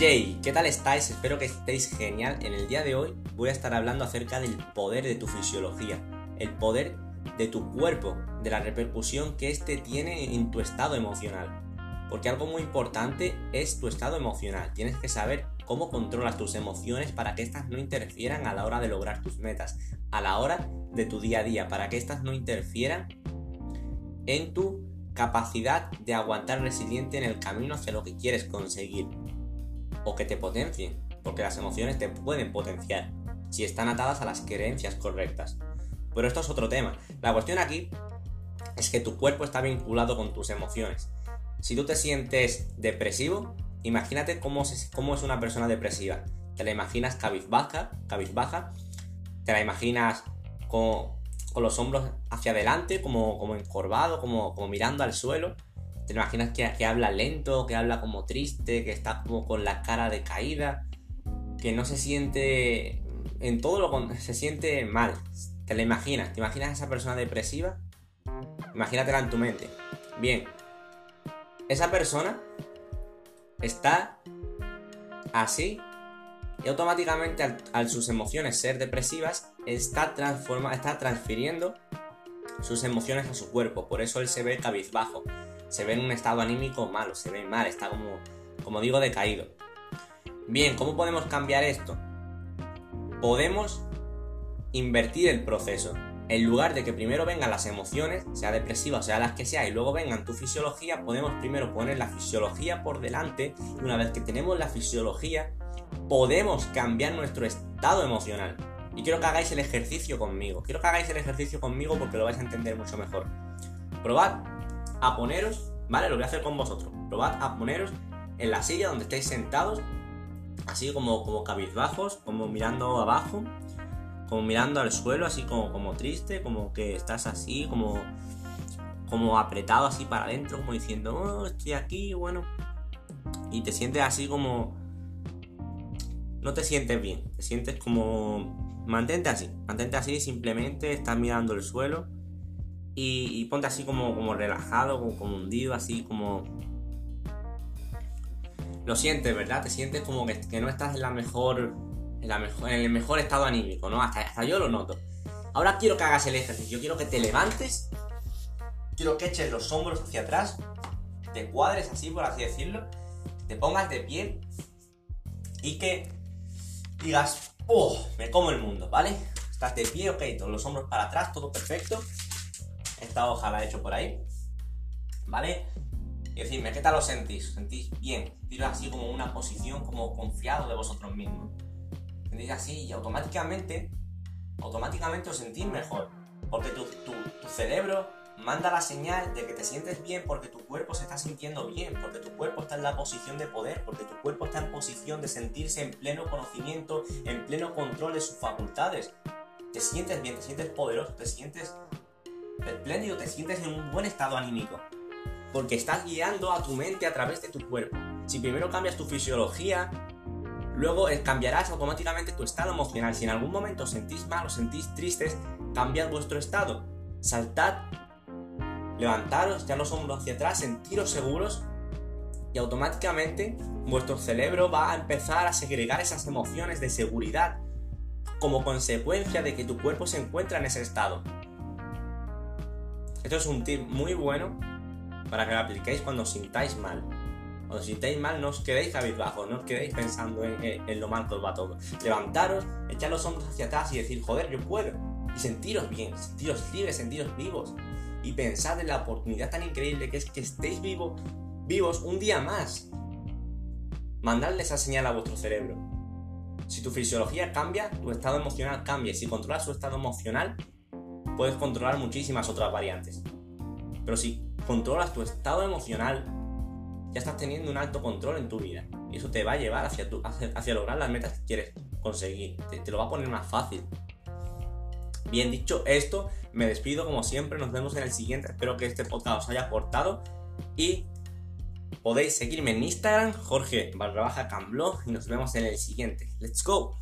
Jay, ¿qué tal estáis? Espero que estéis genial. En el día de hoy voy a estar hablando acerca del poder de tu fisiología, el poder de tu cuerpo, de la repercusión que éste tiene en tu estado emocional. Porque algo muy importante es tu estado emocional. Tienes que saber cómo controlas tus emociones para que éstas no interfieran a la hora de lograr tus metas, a la hora de tu día a día, para que éstas no interfieran en tu capacidad de aguantar resiliente en el camino hacia lo que quieres conseguir o que te potencien, porque las emociones te pueden potenciar si están atadas a las creencias correctas. Pero esto es otro tema. La cuestión aquí es que tu cuerpo está vinculado con tus emociones. Si tú te sientes depresivo, imagínate cómo, cómo es una persona depresiva. Te la imaginas cabizbaja, cabizbaja, te la imaginas con, con los hombros hacia adelante, como, como encorvado, como, como mirando al suelo te imaginas que, habla lento, que habla como triste, que está como con la cara decaída, que no se siente en todo lo se siente mal. Te la imaginas, te imaginas a esa persona depresiva, imagínatela en tu mente. Bien, esa persona está así y automáticamente al, sus emociones ser depresivas está, transforma, está transfiriendo sus emociones a su cuerpo, por eso él se ve cabizbajo se ve en un estado anímico malo, se ve mal, está como, como digo, decaído. Bien, ¿cómo podemos cambiar esto? Podemos invertir el proceso. En lugar de que primero vengan las emociones, sea depresiva o sea las que sea, y luego vengan tu fisiología, podemos primero poner la fisiología por delante y una vez que tenemos la fisiología, podemos cambiar nuestro estado emocional. Y quiero que hagáis el ejercicio conmigo. Quiero que hagáis el ejercicio conmigo porque lo vais a entender mucho mejor. Probad a poneros, ¿vale? Lo voy a hacer con vosotros. Probad a poneros en la silla donde estéis sentados, así como, como cabizbajos, como mirando abajo, como mirando al suelo, así como, como triste, como que estás así, como, como apretado así para adentro, como diciendo, oh, estoy aquí, bueno. Y te sientes así como... No te sientes bien, te sientes como... Mantente así, mantente así, simplemente estás mirando el suelo y, ponte así como, como relajado, como, hundido, así como... Lo sientes, ¿verdad? Te sientes como que, no estás en la mejor, en la mejor, en el mejor estado anímico, ¿no? Hasta, yo lo noto. Ahora quiero que hagas el ejercicio, quiero que te levantes, quiero que eches los hombros hacia atrás, te cuadres así, por así decirlo, te pongas de pie y que digas, ¡oh! Me como el mundo, ¿vale? Estás de pie, ok, todos los hombros para atrás, todo perfecto. Esta hoja la he hecho por ahí. ¿Vale? Y decirme, ¿qué tal lo sentís? ¿Sentís bien? Sentís así como una posición como confiado de vosotros mismos. Sentís así y automáticamente, automáticamente os sentís mejor. Porque tu, tu, tu cerebro manda la señal de que te sientes bien porque tu cuerpo se está sintiendo bien, porque tu cuerpo está en la posición de poder, porque tu cuerpo está en posición de sentirse en pleno conocimiento, en pleno control de sus facultades. Te sientes bien, te sientes poderoso, te sientes espléndido, te sientes en un buen estado anímico. Porque estás guiando a tu mente a través de tu cuerpo. Si primero cambias tu fisiología, luego eh, cambiarás automáticamente tu estado emocional. Si en algún momento sentís mal o sentís tristes, cambiad vuestro estado. Saltad, levantaros, ya los hombros hacia atrás, sentiros seguros y automáticamente vuestro cerebro va a empezar a segregar esas emociones de seguridad como consecuencia de que tu cuerpo se encuentra en ese estado. Esto es un tip muy bueno para que lo apliquéis cuando os sintáis mal. Cuando os sintáis mal, no os quedéis cabizbajo, no os quedéis pensando en, lo mal que os va todo. Levantaros, echad los hombros hacia atrás y decir, joder, yo puedo. Y sentiros bien, sentiros libres, sentiros vivos. Y pensad en la oportunidad tan increíble que es que estéis vivos, vivos un día más. Mandadle esa señal a vuestro cerebro. Si tu fisiología cambia, tu estado emocional cambia. Si controlas tu estado emocional, puedes controlar muchísimas otras variantes. Pero si controlas tu estado emocional, ya estás teniendo un alto control en tu vida. Y eso te va a llevar hacia, tu, hacia, lograr las metas que quieres conseguir. Te, lo va a poner más fácil. Bien dicho esto, me despido como siempre. Nos vemos en el siguiente. Espero que este podcast os haya aportado. Y podéis seguirme en Instagram, Jorge barra baja Camblog. Y nos vemos en el siguiente. ¡Let's go!